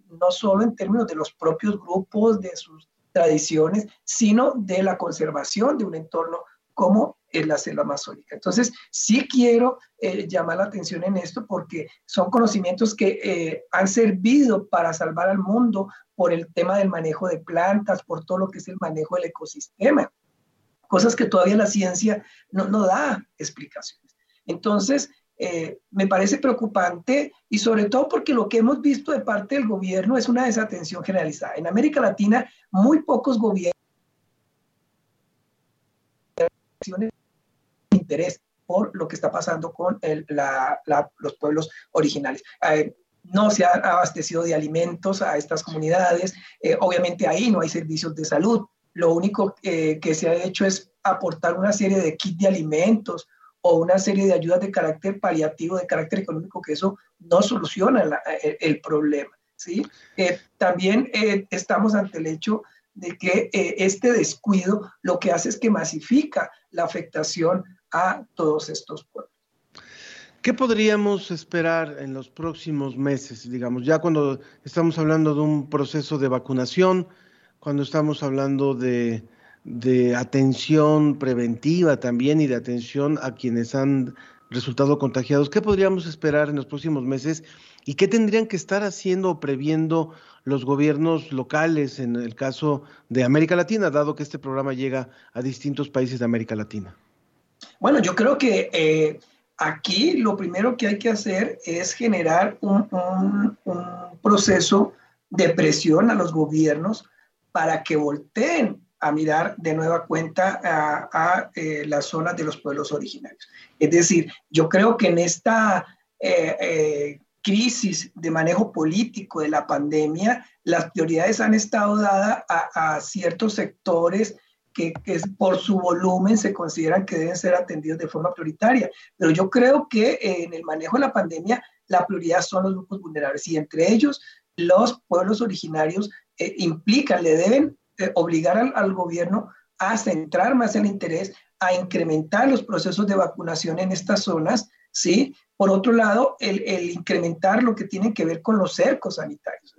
Speaker 14: no solo en términos de los propios grupos, de sus tradiciones, sino de la conservación de un entorno como es la selva amazónica. Entonces, sí quiero eh, llamar la atención en esto porque son conocimientos que eh, han servido para salvar al mundo por el tema del manejo de plantas, por todo lo que es el manejo del ecosistema, cosas que todavía la ciencia no, no da explicaciones. Entonces, eh, me parece preocupante y sobre todo porque lo que hemos visto de parte del gobierno es una desatención generalizada. En América Latina, muy pocos gobiernos interés por lo que está pasando con los pueblos originales. Eh, no se ha abastecido de alimentos a estas comunidades, eh, obviamente ahí no hay servicios de salud, lo único que se ha hecho es aportar una serie de kits de alimentos o una serie de ayudas de carácter paliativo, de carácter económico, que eso no soluciona el, problema. ¿sí? Eh, también eh, estamos ante el hecho de que eh, este descuido lo que hace es que masifica la afectación a todos estos pueblos.
Speaker 1: ¿Qué podríamos esperar en los próximos meses, digamos, ya cuando estamos hablando de un proceso de vacunación, cuando estamos hablando de de atención preventiva también y de atención a quienes han resultado contagiados. ¿Qué podríamos esperar en los próximos meses y qué tendrían que estar haciendo o previendo los gobiernos locales en el caso de América Latina, dado que este programa llega a distintos países de América Latina?
Speaker 14: Bueno, yo creo que eh, aquí lo primero que hay que hacer es generar un, un proceso de presión a los gobiernos para que volteen a mirar de nueva cuenta a, eh, las zonas de los pueblos originarios. Es decir, yo creo que en esta, eh, eh, crisis de manejo político de la pandemia, las prioridades han estado dadas a, ciertos sectores que, que, por su volumen se consideran que deben ser atendidos de forma prioritaria. Pero yo creo que en el manejo de la pandemia la prioridad son los grupos vulnerables y entre ellos los pueblos originarios eh, implican, le deben eh, obligar al, gobierno a centrar más el interés, a incrementar los procesos de vacunación en estas zonas, ¿sí? Por otro lado, el, el incrementar lo que tiene que ver con los cercos sanitarios.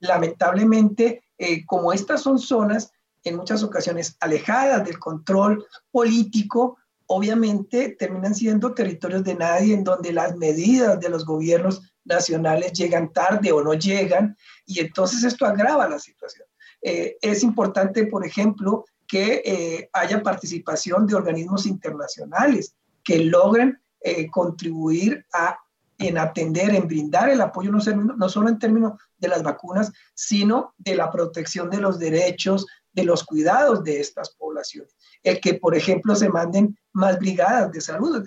Speaker 14: Lamentablemente, eh, como estas son zonas en muchas ocasiones alejadas del control político, obviamente terminan siendo territorios de nadie en donde las medidas de los gobiernos nacionales llegan tarde o no llegan y entonces esto agrava la situación. Eh, es importante, por ejemplo, que eh, haya participación de organismos internacionales que logren eh, contribuir a, en atender, en brindar el apoyo, no, no solo en términos de las vacunas, sino de la protección de los derechos, de los cuidados de estas poblaciones. El que, por ejemplo, se manden más brigadas de salud.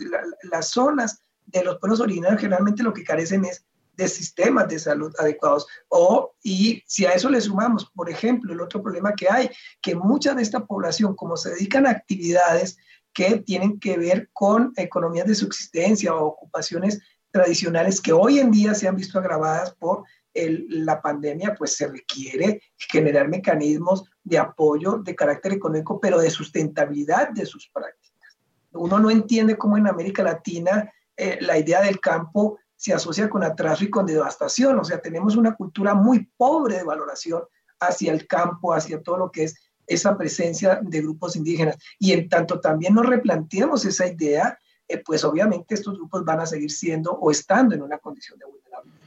Speaker 14: las zonas de los pueblos originarios generalmente lo que carecen es de sistemas de salud adecuados. O, y si a eso le sumamos, por ejemplo, el otro problema que hay, que mucha de esta población, como se dedican a actividades que tienen que ver con economías de subsistencia o ocupaciones tradicionales que hoy en día se han visto agravadas por la pandemia, pues se requiere generar mecanismos de apoyo de carácter económico, pero de sustentabilidad de sus prácticas. Uno no entiende cómo en América Latina eh, la idea del campo se asocia con atraso y con devastación. O sea, tenemos una cultura muy pobre de valoración hacia el campo, hacia todo lo que es esa presencia de grupos indígenas. Y en tanto también nos replanteemos esa idea, eh, pues obviamente estos grupos van a seguir siendo o estando en una condición de vulnerabilidad.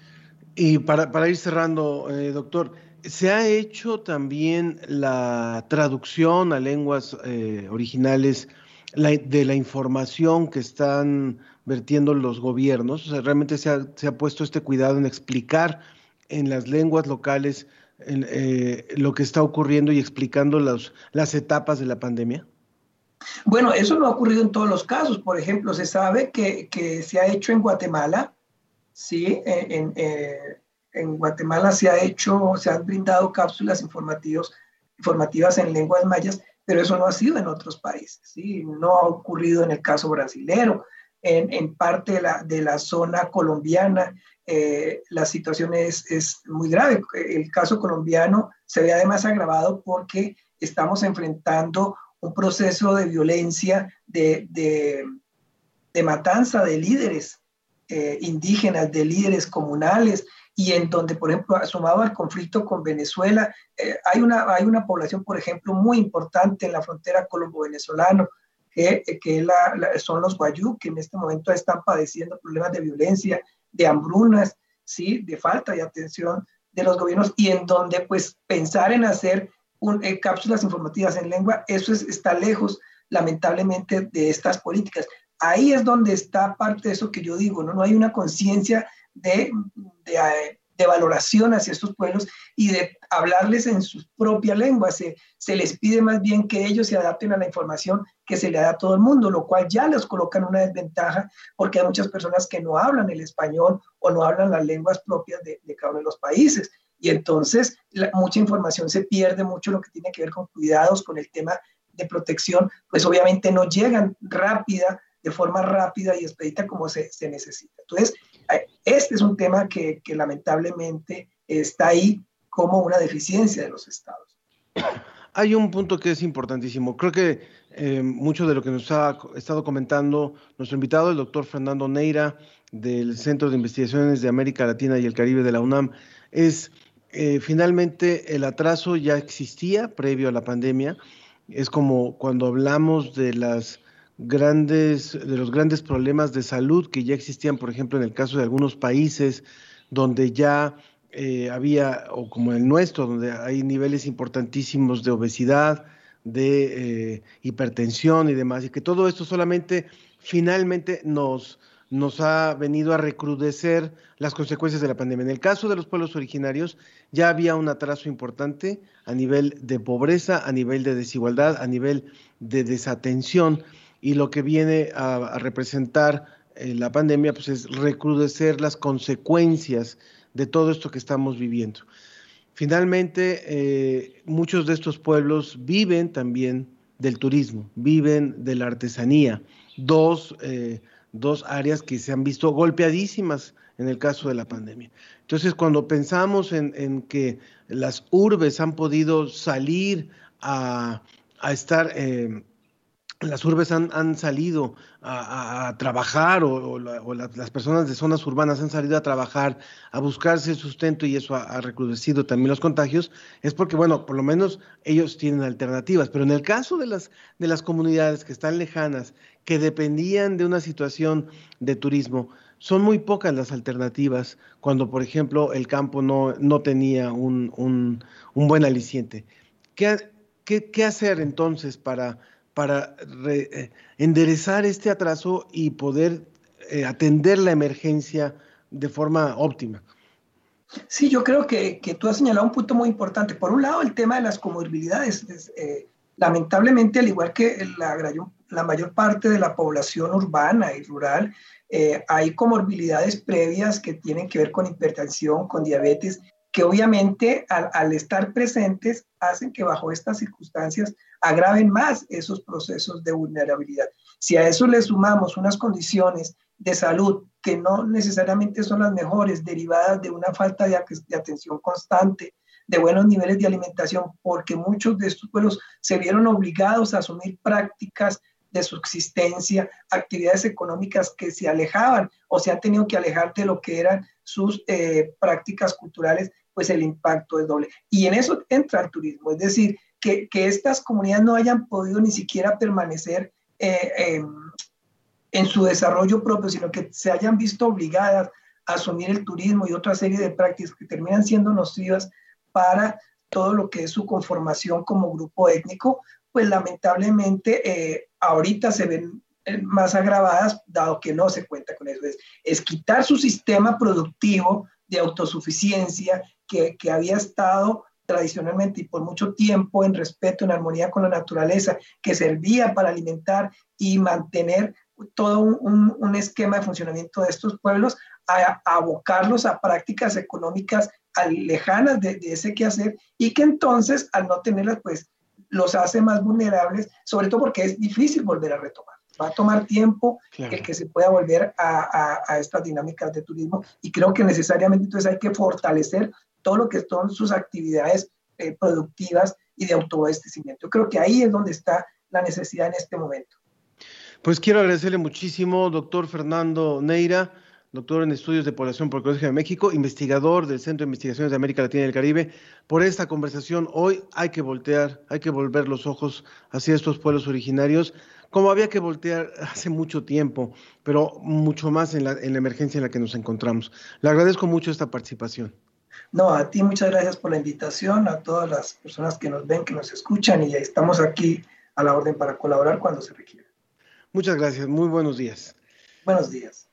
Speaker 1: Y para, para ir cerrando, eh, doctor, ¿se ha hecho también la traducción a lenguas eh, originales de la información que están vertiendo los gobiernos? O sea, ¿realmente se ha, se ha puesto este cuidado en explicar en las lenguas locales eh, lo que está ocurriendo y explicando los, las etapas de la pandemia?
Speaker 14: Bueno, eso no ha ocurrido en todos los casos. Por ejemplo, se sabe que, que se ha hecho en Guatemala, ¿sí? En, eh, en, Guatemala se ha hecho, se han brindado cápsulas informativos, informativas en lenguas mayas, pero eso no ha sido en otros países, ¿sí? No ha ocurrido en el caso brasilero, en, en parte de la, de la zona colombiana, eh, la situación es, es, muy grave. El caso colombiano se ve además agravado porque estamos enfrentando un proceso de violencia, de, de, matanza de líderes eh, indígenas, de líderes comunales, y en donde, por ejemplo, sumado al conflicto con Venezuela, eh, hay, una, hay una población, por ejemplo, muy importante en la frontera colombo-venezolano, que, que son los guayú, que en este momento están padeciendo problemas de violencia de hambrunas, ¿sí? de falta de atención de los gobiernos y en donde pues pensar en hacer eh, cápsulas informativas en lengua, eso está lejos lamentablemente de estas políticas. Ahí es donde está parte de eso que yo digo, no, no hay una conciencia de, eh, de valoración hacia estos pueblos y de hablarles en su propia lengua. Se, se les pide más bien que ellos se adapten a la información que se le da a todo el mundo, lo cual ya les coloca en una desventaja porque hay muchas personas que no hablan el español o no hablan las lenguas propias de, de cada uno de los países. Y entonces mucha información se pierde, mucho lo que tiene que ver con cuidados, con el tema de protección, pues obviamente no llegan rápida, de forma rápida y expedita como se, se necesita. Entonces, este es un tema que, lamentablemente está ahí como una deficiencia de los estados.
Speaker 1: Hay un punto que es importantísimo. Creo que eh, mucho de lo que nos ha estado comentando nuestro invitado, el doctor Fernando Neira, del Centro de Investigaciones de América Latina y el Caribe de la UNAM, es eh, finalmente el atraso ya existía previo a la pandemia. Es como cuando hablamos de las grandes, de los grandes problemas de salud que ya existían, por ejemplo, en el caso de algunos países donde ya eh, había, o como el nuestro, donde hay niveles importantísimos de obesidad, de eh, hipertensión y demás, y que todo esto solamente finalmente nos, nos ha venido a recrudecer las consecuencias de la pandemia. En el caso de los pueblos originarios, ya había un atraso importante a nivel de pobreza, a nivel de desigualdad, a nivel de desatención y lo que viene a, representar eh, la pandemia, pues es recrudecer las consecuencias de todo esto que estamos viviendo. Finalmente, eh, muchos de estos pueblos viven también del turismo, viven de la artesanía, dos, eh, dos áreas que se han visto golpeadísimas en el caso de la pandemia. Entonces, cuando pensamos en, que las urbes han podido salir a, estar eh, las urbes han, salido a, trabajar o, las personas de zonas urbanas han salido a trabajar, a buscarse sustento y eso ha, recrudecido también los contagios, es porque, bueno, por lo menos ellos tienen alternativas. Pero en el caso de las, de las comunidades que están lejanas, que dependían de una situación de turismo, son muy pocas las alternativas cuando, por ejemplo, el campo no, no tenía un, un, buen aliciente. ¿Qué, qué, qué hacer entonces para para eh, enderezar este atraso y poder eh, atender la emergencia de forma óptima.
Speaker 14: Sí, yo creo que, tú has señalado un punto muy importante. Por un lado, el tema de las comorbilidades. Eh, lamentablemente, al igual que la, mayor parte de la población urbana y rural, hay comorbilidades previas que tienen que ver con hipertensión, con diabetes, que obviamente al estar presentes hacen que bajo estas circunstancias agraven más esos procesos de vulnerabilidad. Si a eso le sumamos unas condiciones de salud que no necesariamente son las mejores, derivadas de una falta de, atención constante, de buenos niveles de alimentación, porque muchos de estos pueblos se vieron obligados a asumir prácticas de subsistencia, actividades económicas que se alejaban o se han tenido que alejar de lo que eran sus eh, prácticas culturales, pues el impacto es doble. Y en eso entra el turismo, es decir, que, estas comunidades no hayan podido ni siquiera permanecer eh, en su desarrollo propio, sino que se hayan visto obligadas a asumir el turismo y otra serie de prácticas que terminan siendo nocivas para todo lo que es su conformación como grupo étnico, pues lamentablemente eh, ahorita se ven eh, más agravadas, dado que no se cuenta con eso. Es, es quitar su sistema productivo de autosuficiencia que, que había estado tradicionalmente y por mucho tiempo en respeto, en armonía con la naturaleza, que servía para alimentar y mantener todo un, un, esquema de funcionamiento de estos pueblos, a, abocarlos a prácticas económicas lejanas de, de, ese quehacer y que entonces al no tenerlas, pues los hace más vulnerables, sobre todo porque es difícil volver a retomar. Va a tomar tiempo el que se pueda volver a, a, a, estas dinámicas de turismo y creo que necesariamente entonces hay que fortalecer todo lo que son sus actividades eh, productivas y de autoabastecimiento. Creo que ahí es donde está la necesidad en este momento.
Speaker 1: Pues quiero agradecerle muchísimo, doctor Fernando Neira, doctor en estudios de población por el Colegio de México, investigador del Centro de Investigaciones de América Latina y el Caribe, por esta conversación. Hoy hay que voltear, hay que volver los ojos hacia estos pueblos originarios, como había que voltear hace mucho tiempo, pero mucho más en la, en la emergencia en la que nos encontramos. Le agradezco mucho esta participación.
Speaker 14: No, a ti muchas gracias por la invitación, a todas las personas que nos ven, que nos escuchan y estamos aquí a la orden para colaborar cuando se requiera.
Speaker 1: Muchas gracias, muy buenos días.
Speaker 14: Buenos días.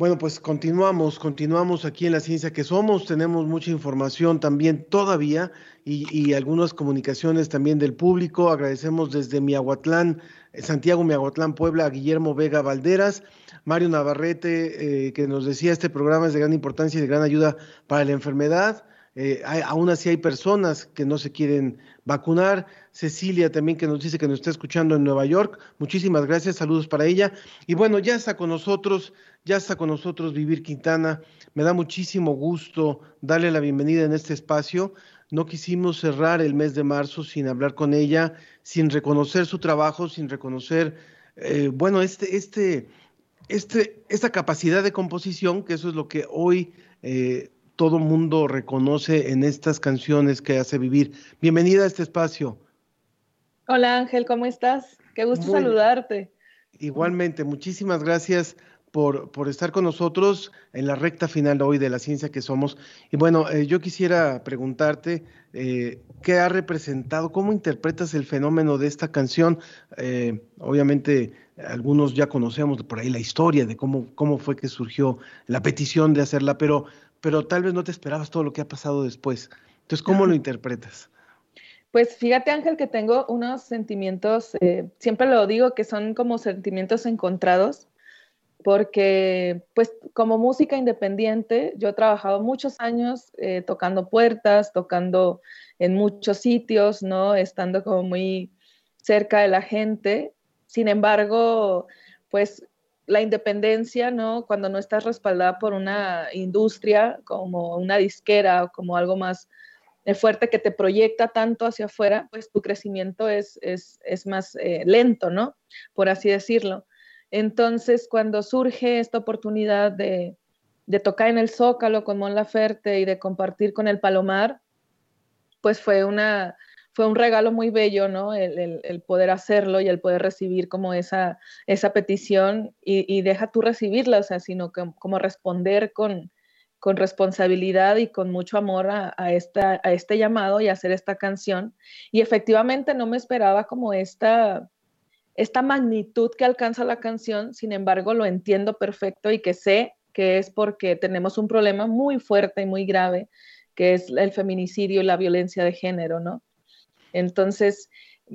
Speaker 1: Bueno, pues continuamos, continuamos aquí en la ciencia que somos, tenemos mucha información también todavía y, y algunas comunicaciones también del público. Agradecemos desde Miahuatlán, eh, Santiago Miahuatlán, Puebla, a Guillermo Vega Valderas, Mario Navarrete, eh, que nos decía este programa es de gran importancia y de gran ayuda para la enfermedad. Eh, aún así hay personas que no se quieren vacunar. Cecilia también que nos dice que nos está escuchando en Nueva York. Muchísimas gracias, saludos para ella. Y bueno, ya está con nosotros, ya está con nosotros Vivir Quintana. Me da muchísimo gusto darle la bienvenida en este espacio. No quisimos cerrar el mes de marzo sin hablar con ella, sin reconocer su trabajo, sin reconocer, eh, bueno, este, este, este, esta capacidad de composición, que eso es lo que hoy eh, todo mundo reconoce en estas canciones que hace vivir. Bienvenida a este espacio.
Speaker 16: Hola Ángel, ¿cómo estás? Qué gusto saludarte.
Speaker 1: Igualmente, muchísimas gracias por, por, estar con nosotros en la recta final de hoy de la ciencia que somos. Y bueno, eh, yo quisiera preguntarte eh, qué ha representado, cómo interpretas el fenómeno de esta canción. Eh, obviamente, algunos ya conocemos por ahí la historia de cómo, cómo fue que surgió la petición de hacerla, pero pero tal vez no te esperabas todo lo que ha pasado después. Entonces, ¿cómo lo interpretas?
Speaker 16: Pues fíjate Ángel que tengo unos sentimientos, eh, siempre lo digo, que son como sentimientos encontrados, porque pues como música independiente, yo he trabajado muchos años eh, tocando puertas, tocando en muchos sitios, ¿no? Estando como muy cerca de la gente. Sin embargo, pues la independencia, ¿no? Cuando no estás respaldada por una industria como una disquera o como algo más eh, fuerte que te proyecta tanto hacia afuera, pues tu crecimiento es, es, más eh, lento, ¿no? Por así decirlo. Entonces, cuando surge esta oportunidad de, tocar en el Zócalo con Mon Laferte y de compartir con el Palomar, pues fue una fue un regalo muy bello, ¿no? El, poder hacerlo y el poder recibir como esa, esa petición y, deja tú recibirla, o sea, sino que, como responder con, con responsabilidad y con mucho amor a, esta, a este llamado y hacer esta canción. Y efectivamente no me esperaba como esta, esta magnitud que alcanza la canción, sin embargo lo entiendo perfecto y que sé que es porque tenemos un problema muy fuerte y muy grave, que es el feminicidio y la violencia de género, ¿no? Entonces,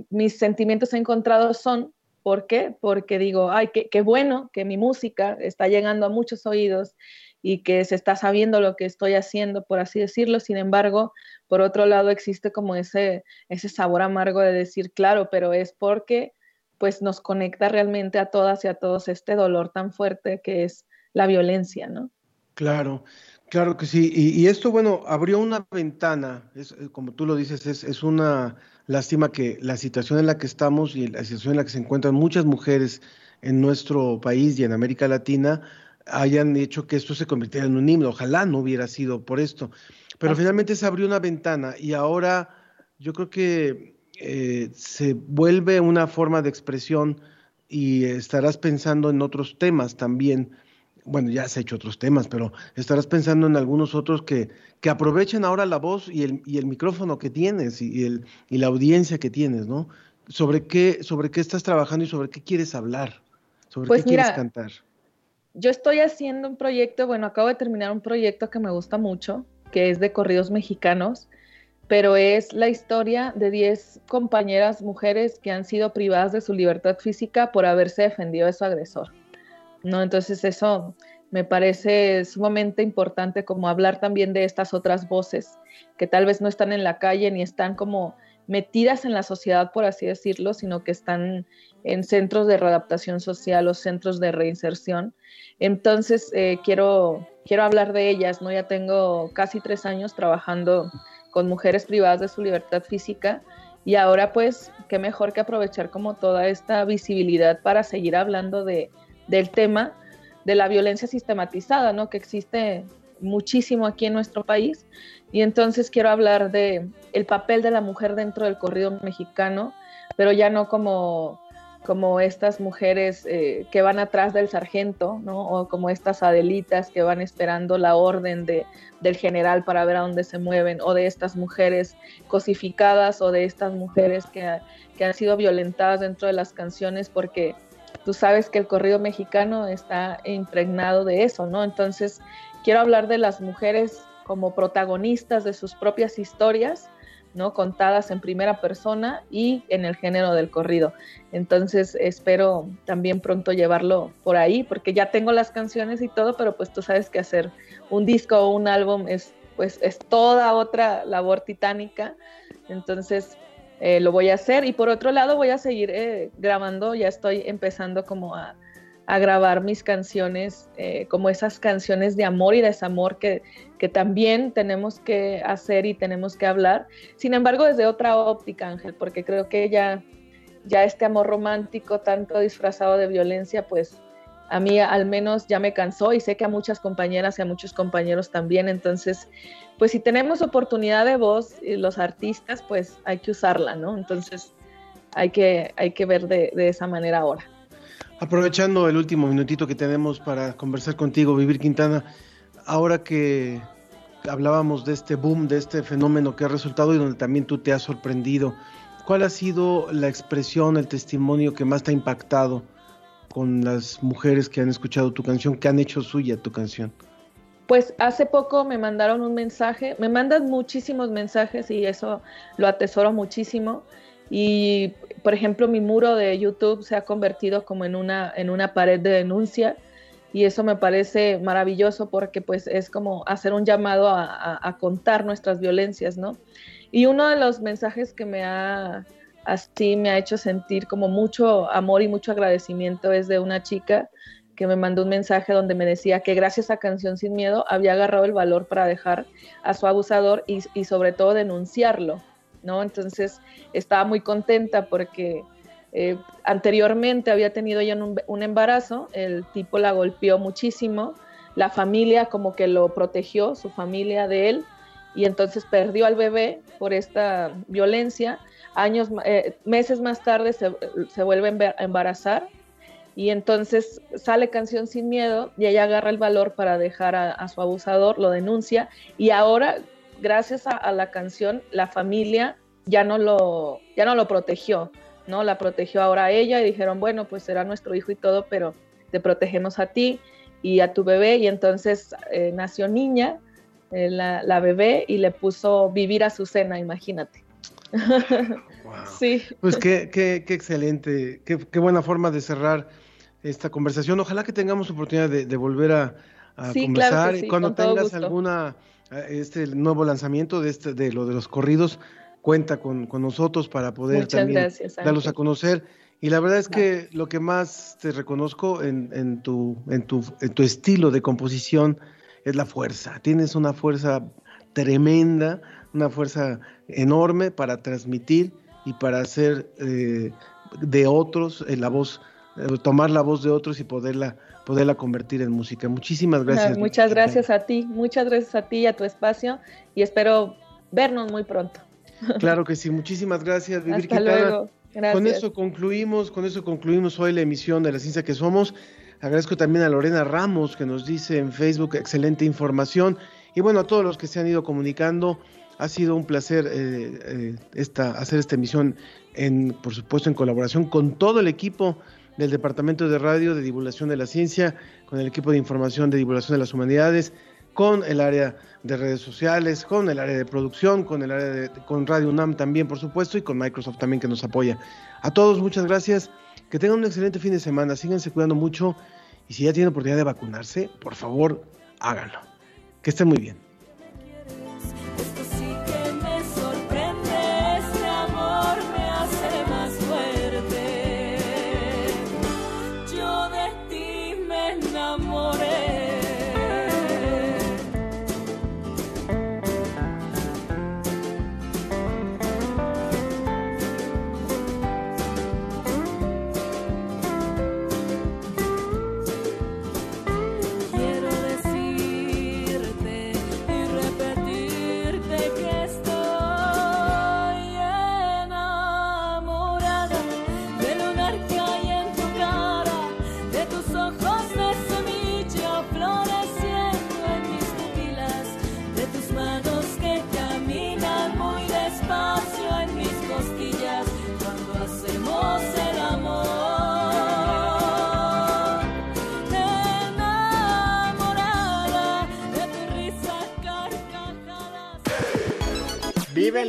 Speaker 16: mis sentimientos encontrados son, ¿por qué? Porque digo, ay, qué, bueno que mi música está llegando a muchos oídos y que se está sabiendo lo que estoy haciendo, por así decirlo. Sin embargo, por otro lado, existe como ese, ese sabor amargo de decir, claro, pero es porque pues nos conecta realmente a todas y a todos este dolor tan fuerte que es la violencia, ¿no?
Speaker 1: Claro, claro que sí. Y, esto, bueno, abrió una ventana, es, eh, como tú lo dices, es, es, una lástima que la situación en la que estamos y la situación en la que se encuentran muchas mujeres en nuestro país y en América Latina hayan hecho que esto se convirtiera en un himno. Ojalá no hubiera sido por esto. Pero finalmente se abrió una ventana y ahora yo creo que eh, se vuelve una forma de expresión y estarás pensando en otros temas también. Bueno, ya has hecho otros temas, pero estarás pensando en algunos otros que, que aprovechen ahora la voz y el, y el micrófono que tienes y, el, y la audiencia que tienes, ¿no? ¿Sobre qué, ¿Sobre qué estás trabajando y sobre qué quieres hablar? ¿Sobre
Speaker 16: pues
Speaker 1: qué quieres cantar?
Speaker 16: Yo estoy haciendo un proyecto, bueno, acabo de terminar un proyecto que me gusta mucho, que es de corridos mexicanos pero es la historia de 10 compañeras mujeres que han sido privadas de su libertad física por haberse defendido de su agresor. ¿no? Entonces eso me parece sumamente importante como hablar también de estas otras voces que tal vez no están en la calle ni están como metidas en la sociedad, por así decirlo, sino que están en centros de readaptación social o centros de reinserción. Entonces, eh, quiero, quiero hablar de ellas, ¿no? Ya tengo casi tres años trabajando con mujeres privadas de su libertad física. Y ahora pues, qué mejor que aprovechar como toda esta visibilidad para seguir hablando de, del tema de la violencia sistematizada, ¿no? Que existe muchísimo aquí en nuestro país. Y entonces quiero hablar de el papel de la mujer dentro del corrido mexicano, pero ya no como como estas mujeres eh, que van atrás del sargento, ¿no? O como estas adelitas que van esperando la orden de, del general para ver a dónde se mueven, o de estas mujeres cosificadas, o de estas mujeres que, que han sido violentadas dentro de las canciones, porque tú sabes que el corrido mexicano está impregnado de eso, ¿no? Entonces, quiero hablar de las mujeres como protagonistas de sus propias historias ¿no? Contadas en primera persona y en el género del corrido. Entonces espero también pronto llevarlo por ahí, porque ya tengo las canciones y todo, pero pues tú sabes que hacer un disco o un álbum es pues es toda otra labor titánica. Entonces eh, lo voy a hacer y por otro lado voy a seguir eh, grabando, ya estoy empezando como a, a grabar mis canciones, eh, como esas canciones de amor y desamor que, que también tenemos que hacer y tenemos que hablar. Sin embargo, desde otra óptica, Ángel, porque creo que ya, ya este amor romántico, tanto disfrazado de violencia, pues a mí al menos ya me cansó y sé que a muchas compañeras y a muchos compañeros también. Entonces, pues si tenemos oportunidad de voz, los artistas, pues hay que usarla, ¿no? Entonces, hay que, hay que ver de, de esa manera ahora.
Speaker 1: Aprovechando el último minutito que tenemos para conversar contigo, Vivir Quintana, ahora que hablábamos de este boom, de este fenómeno que ha resultado y donde también tú te has sorprendido, ¿cuál ha sido la expresión, el testimonio que más te ha impactado con las mujeres que han escuchado tu canción, que han hecho suya tu canción?
Speaker 16: Pues hace poco me mandaron un mensaje, me mandan muchísimos mensajes y eso lo atesoro muchísimo. Y, por ejemplo, mi muro de YouTube se ha convertido como en una, en una pared de denuncia y eso me parece maravilloso porque pues es como hacer un llamado a, contar nuestras violencias, ¿no? Y uno de los mensajes que me ha así me ha hecho sentir como mucho amor y mucho agradecimiento es de una chica que me mandó un mensaje donde me decía que gracias a Canción Sin Miedo había agarrado el valor para dejar a su abusador y, y sobre todo denunciarlo, ¿no? Entonces estaba muy contenta porque eh, anteriormente había tenido ella un, embarazo, el tipo la golpeó muchísimo, la familia como que lo protegió, su familia de él, y entonces perdió al bebé por esta violencia. Años, eh, meses más tarde se, se, vuelve a embarazar y entonces sale Canción Sin Miedo y ella agarra el valor para dejar a, su abusador, lo denuncia y ahora, gracias a, a, la canción, la familia ya no lo, ya no lo protegió, ¿no? La protegió ahora a ella y dijeron, bueno, pues será nuestro hijo y todo, pero te protegemos a ti y a tu bebé. Y entonces eh, nació niña, eh, la, bebé, y le puso vivir a su cena, imagínate.
Speaker 1: Sí. Pues qué, qué, qué excelente, qué, qué, buena forma de cerrar esta conversación. Ojalá que tengamos oportunidad de, volver a, conversar. Cuando tengas alguna este nuevo lanzamiento de este de lo de los corridos, cuenta con, nosotros para poder también darlos a conocer. Y la verdad es que lo que más te reconozco en, tu, en, tu, en tu estilo de composición es la fuerza. Tienes una fuerza tremenda, una fuerza enorme para transmitir y para hacer eh, de otros eh, la voz, tomar la voz de otros y poderla, poderla convertir en música. Muchísimas gracias.
Speaker 16: muchas gracias a ti, muchas gracias a ti y a tu espacio y espero vernos muy pronto.
Speaker 1: Claro que sí, muchísimas gracias,
Speaker 16: Vivir Hasta luego.
Speaker 1: Con eso concluimos, con eso concluimos hoy la emisión de La Ciencia que Somos. Agradezco también a Lorena Ramos que nos dice en Facebook excelente información. Y bueno, a todos los que se han ido comunicando, ha sido un placer eh, eh, esta, hacer esta emisión, en, por supuesto, en colaboración con todo el equipo del Departamento de Radio de Divulgación de la Ciencia, con el equipo de información de divulgación de las humanidades, con el área de redes sociales, con el área de producción, con el área de con Radio UNAM también, por supuesto, y con Microsoft también que nos apoya. A todos muchas gracias. Que tengan un excelente fin de semana. Síganse cuidando mucho y si ya tienen oportunidad de vacunarse, por favor, háganlo. Que estén muy bien.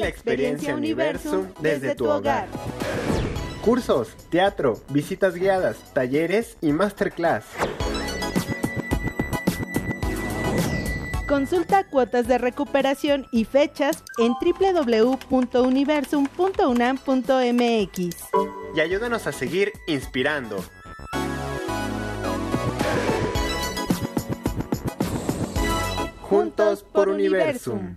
Speaker 17: La experiencia Universum desde tu hogar. Cursos, teatro, visitas guiadas, talleres y masterclass.
Speaker 18: Consulta cuotas de recuperación y fechas en www.universum.unam.mx.
Speaker 17: Y ayúdanos a seguir inspirando. Juntos por Universum.